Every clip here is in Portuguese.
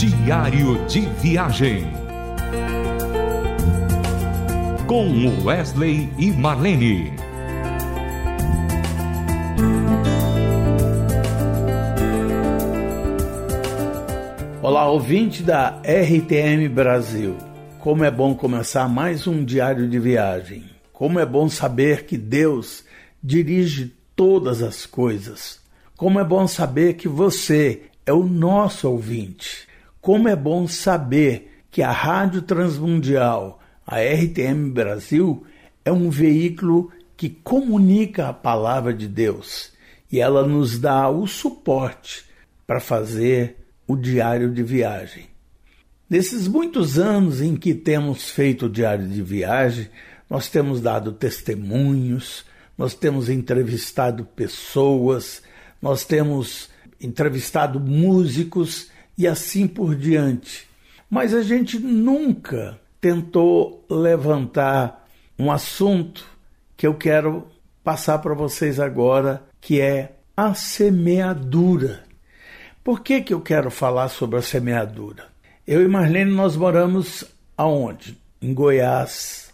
Diário de Viagem. Com Wesley e Marlene. Olá, ouvinte da RTM Brasil. Como é bom começar mais um diário de viagem. Como é bom saber que Deus dirige todas as coisas. Como é bom saber que você é o nosso ouvinte. Como é bom saber que a Rádio Transmundial, a RTM Brasil, é um veículo que comunica a palavra de Deus e ela nos dá o suporte para fazer o diário de viagem. Nesses muitos anos em que temos feito o diário de viagem, nós temos dado testemunhos, nós temos entrevistado pessoas, nós temos entrevistado músicos e assim por diante. Mas a gente nunca tentou levantar um assunto que eu quero passar para vocês agora, que é a semeadura. Por que, que eu quero falar sobre a semeadura? Eu e Marlene nós moramos aonde? Em Goiás.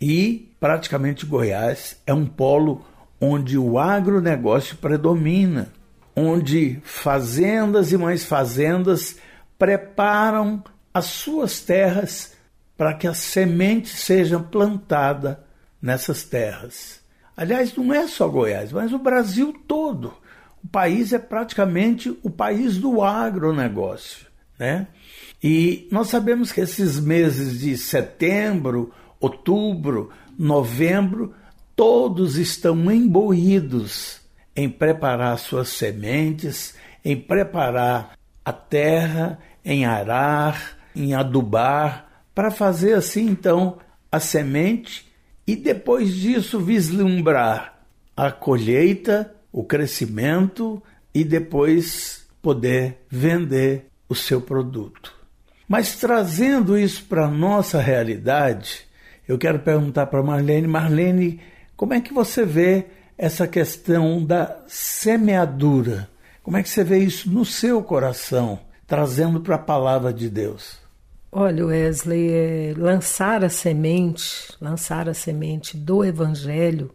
E praticamente Goiás é um polo onde o agronegócio predomina, onde fazendas e mais fazendas preparam as suas terras para que a semente seja plantada nessas terras. Aliás, não é só Goiás, mas o Brasil todo o país é praticamente o país do agronegócio. Né? E nós sabemos que esses meses de setembro, outubro, novembro, todos estão emboídos em preparar suas sementes, em preparar a terra, em arar, em adubar, para fazer assim então a semente e depois disso vislumbrar a colheita o crescimento e depois poder vender o seu produto. Mas trazendo isso para a nossa realidade, eu quero perguntar para Marlene, Marlene, como é que você vê essa questão da semeadura? Como é que você vê isso no seu coração, trazendo para a palavra de Deus? Olha, Wesley, é lançar a semente, lançar a semente do evangelho,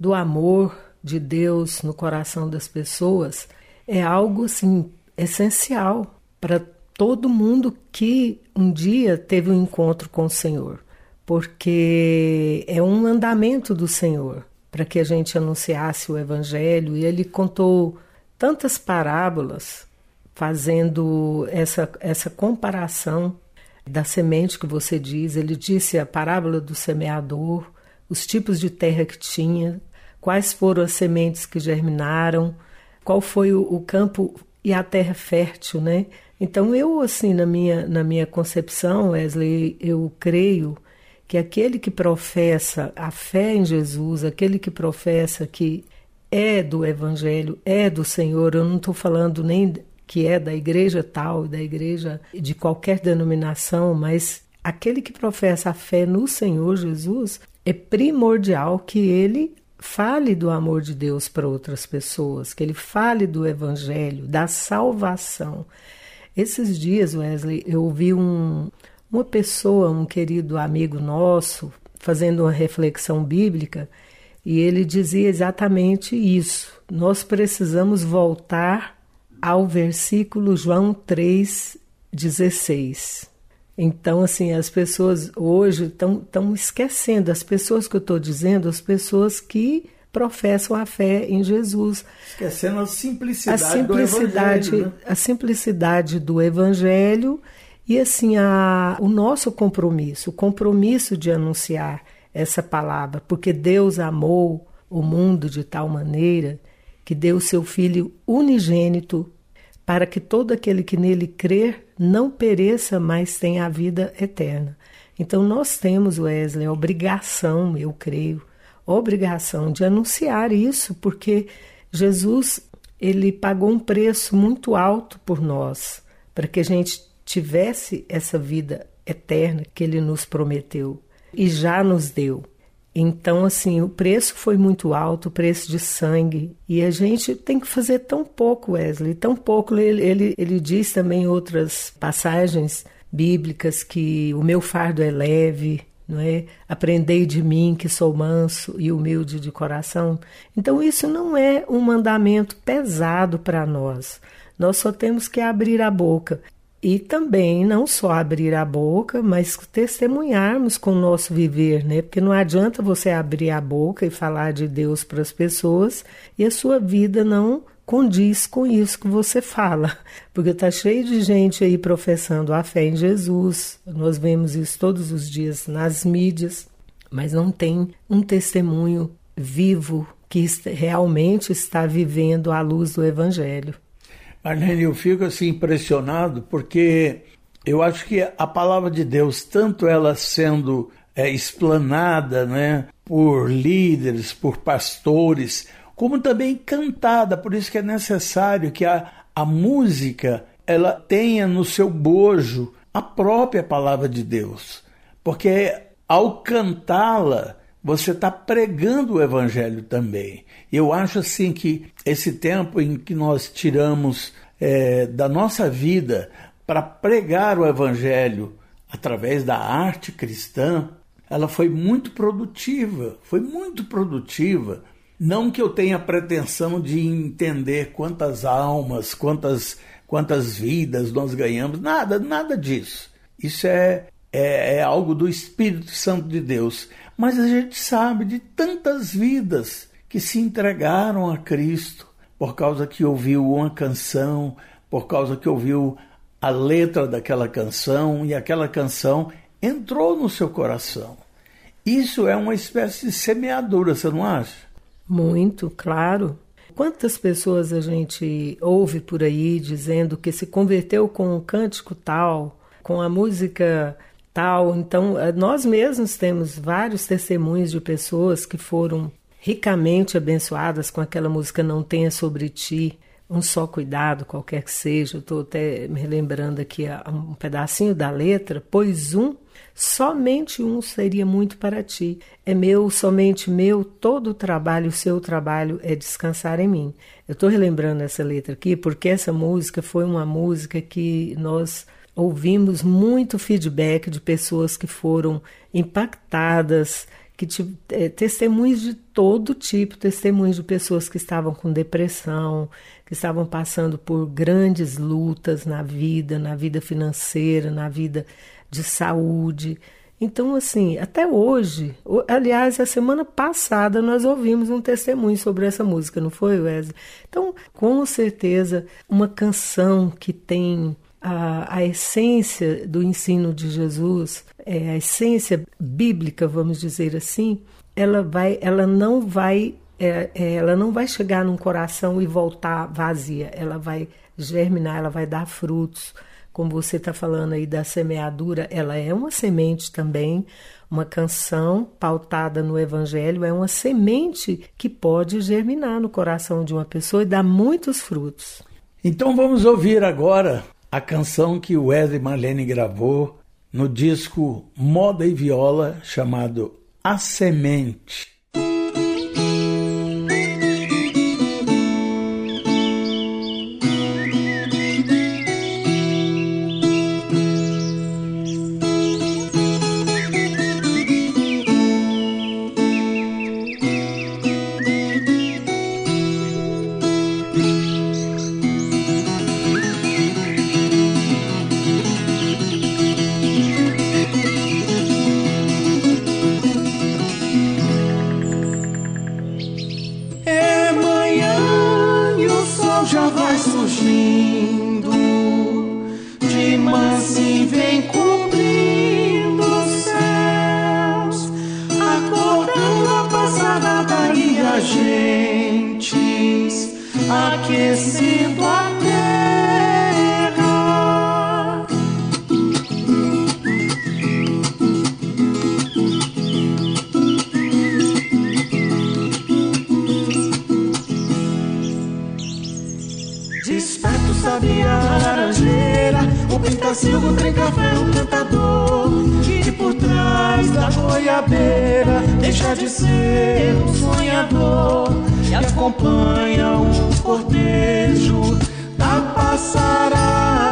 do amor, de Deus no coração das pessoas é algo assim essencial para todo mundo que um dia teve um encontro com o Senhor, porque é um mandamento do Senhor para que a gente anunciasse o evangelho e ele contou tantas parábolas fazendo essa essa comparação da semente que você diz, ele disse a parábola do semeador, os tipos de terra que tinha, quais foram as sementes que germinaram, qual foi o, o campo e a terra fértil, né? Então eu assim na minha na minha concepção, Wesley, eu creio que aquele que professa a fé em Jesus, aquele que professa que é do Evangelho, é do Senhor, eu não estou falando nem que é da igreja tal, da igreja de qualquer denominação, mas aquele que professa a fé no Senhor Jesus, é primordial que ele fale do amor de Deus para outras pessoas, que ele fale do evangelho, da salvação. Esses dias, Wesley, eu ouvi um, uma pessoa, um querido amigo nosso, fazendo uma reflexão bíblica, e ele dizia exatamente isso. Nós precisamos voltar ao versículo João 3,16. Então, assim, as pessoas hoje estão esquecendo, as pessoas que eu estou dizendo, as pessoas que professam a fé em Jesus. Esquecendo a simplicidade, a simplicidade do Evangelho. Né? A simplicidade do Evangelho e, assim, a, o nosso compromisso, o compromisso de anunciar essa palavra, porque Deus amou o mundo de tal maneira que deu seu Filho unigênito para que todo aquele que nele crer não pereça, mas tenha a vida eterna. Então nós temos, Wesley, a obrigação, eu creio, obrigação de anunciar isso, porque Jesus ele pagou um preço muito alto por nós, para que a gente tivesse essa vida eterna que ele nos prometeu e já nos deu. Então, assim, o preço foi muito alto, o preço de sangue, e a gente tem que fazer tão pouco, Wesley, tão pouco. Ele, ele, ele diz também outras passagens bíblicas que o meu fardo é leve, não é? Aprendei de mim que sou manso e humilde de coração. Então, isso não é um mandamento pesado para nós. Nós só temos que abrir a boca. E também não só abrir a boca, mas testemunharmos com o nosso viver, né? Porque não adianta você abrir a boca e falar de Deus para as pessoas e a sua vida não condiz com isso que você fala. Porque está cheio de gente aí professando a fé em Jesus. Nós vemos isso todos os dias nas mídias, mas não tem um testemunho vivo que realmente está vivendo à luz do Evangelho. Marlene, eu fico assim impressionado porque eu acho que a palavra de Deus, tanto ela sendo é, explanada né, por líderes, por pastores, como também cantada, por isso que é necessário que a, a música ela tenha no seu bojo a própria palavra de Deus, porque ao cantá-la você está pregando o evangelho também. Eu acho assim que esse tempo em que nós tiramos é, da nossa vida para pregar o Evangelho através da arte cristã, ela foi muito produtiva, foi muito produtiva. Não que eu tenha pretensão de entender quantas almas, quantas, quantas vidas nós ganhamos, nada, nada disso. Isso é, é, é algo do Espírito Santo de Deus. Mas a gente sabe de tantas vidas que se entregaram a Cristo por causa que ouviu uma canção, por causa que ouviu a letra daquela canção e aquela canção entrou no seu coração. Isso é uma espécie de semeadura, você não acha? Muito, claro. Quantas pessoas a gente ouve por aí dizendo que se converteu com um cântico tal, com a música tal. Então, eh, nós mesmos temos vários testemunhos de pessoas que foram ricamente abençoadas com aquela música Não Tenha Sobre Ti, um só cuidado, qualquer que seja. Estou até me lembrando aqui um pedacinho da letra, pois um, somente um seria muito para ti. É meu, somente meu, todo o trabalho, o seu trabalho é descansar em mim. Eu estou relembrando essa letra aqui porque essa música foi uma música que nós ouvimos muito feedback de pessoas que foram impactadas que é, testemunhos de todo tipo, testemunhos de pessoas que estavam com depressão, que estavam passando por grandes lutas na vida, na vida financeira, na vida de saúde. Então, assim, até hoje, aliás, a semana passada nós ouvimos um testemunho sobre essa música, não foi, Wesley? Então, com certeza, uma canção que tem a, a essência do ensino de Jesus, é, a essência bíblica, vamos dizer assim, ela vai, ela não vai, é, é, ela não vai chegar num coração e voltar vazia. Ela vai germinar, ela vai dar frutos. Como você está falando aí da semeadura, ela é uma semente também, uma canção pautada no Evangelho, é uma semente que pode germinar no coração de uma pessoa e dar muitos frutos. Então vamos ouvir agora a canção que Wesley Marlene gravou no disco Moda e Viola chamado A Semente. Aquecendo a Desperto, sabia, laranjeira, o bem Cacilgo, tem café, um cantador. Que por trás da goiabeira deixa de ser um sonhador. E acompanha o cortejo da passarada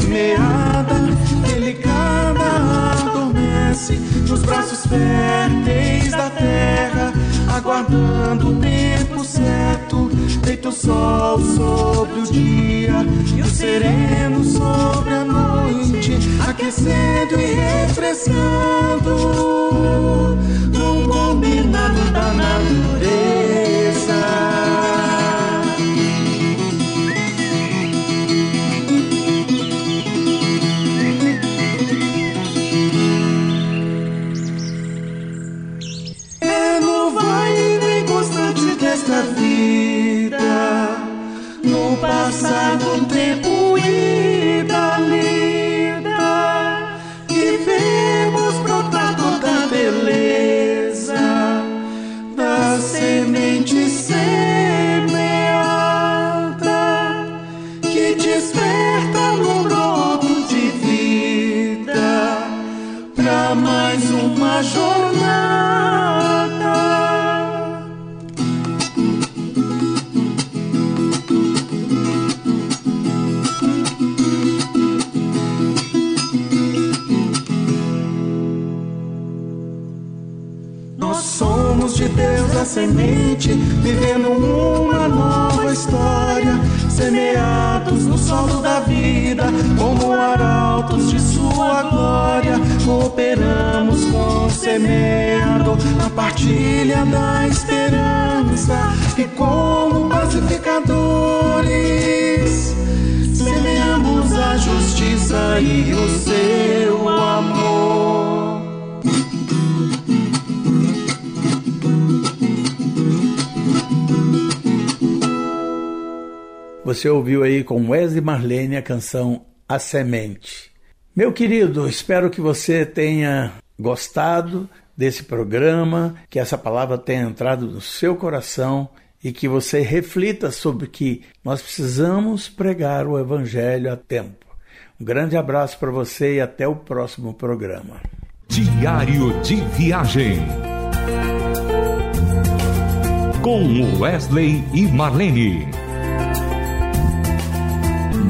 semeada, delicada, adormece nos braços férteis da terra, aguardando o tempo certo. Deita o sol sobre o dia e o sereno sobre a noite, aquecendo e refrescando num combinado da natureza. Desta vida, no passar do tempo e da lida, que vemos brotar toda a beleza da semente semeada, que desperta no broto de vida pra mais uma jornada. No solo da vida, como arautos de sua glória. Cooperamos com o semeador na partilha da esperança e como pacificadores semeamos a justiça e o seu amor. Você ouviu aí com Wesley Marlene a canção A Semente. Meu querido, espero que você tenha gostado desse programa, que essa palavra tenha entrado no seu coração e que você reflita sobre que nós precisamos pregar o Evangelho a tempo. Um grande abraço para você e até o próximo programa. Diário de Viagem. Com Wesley e Marlene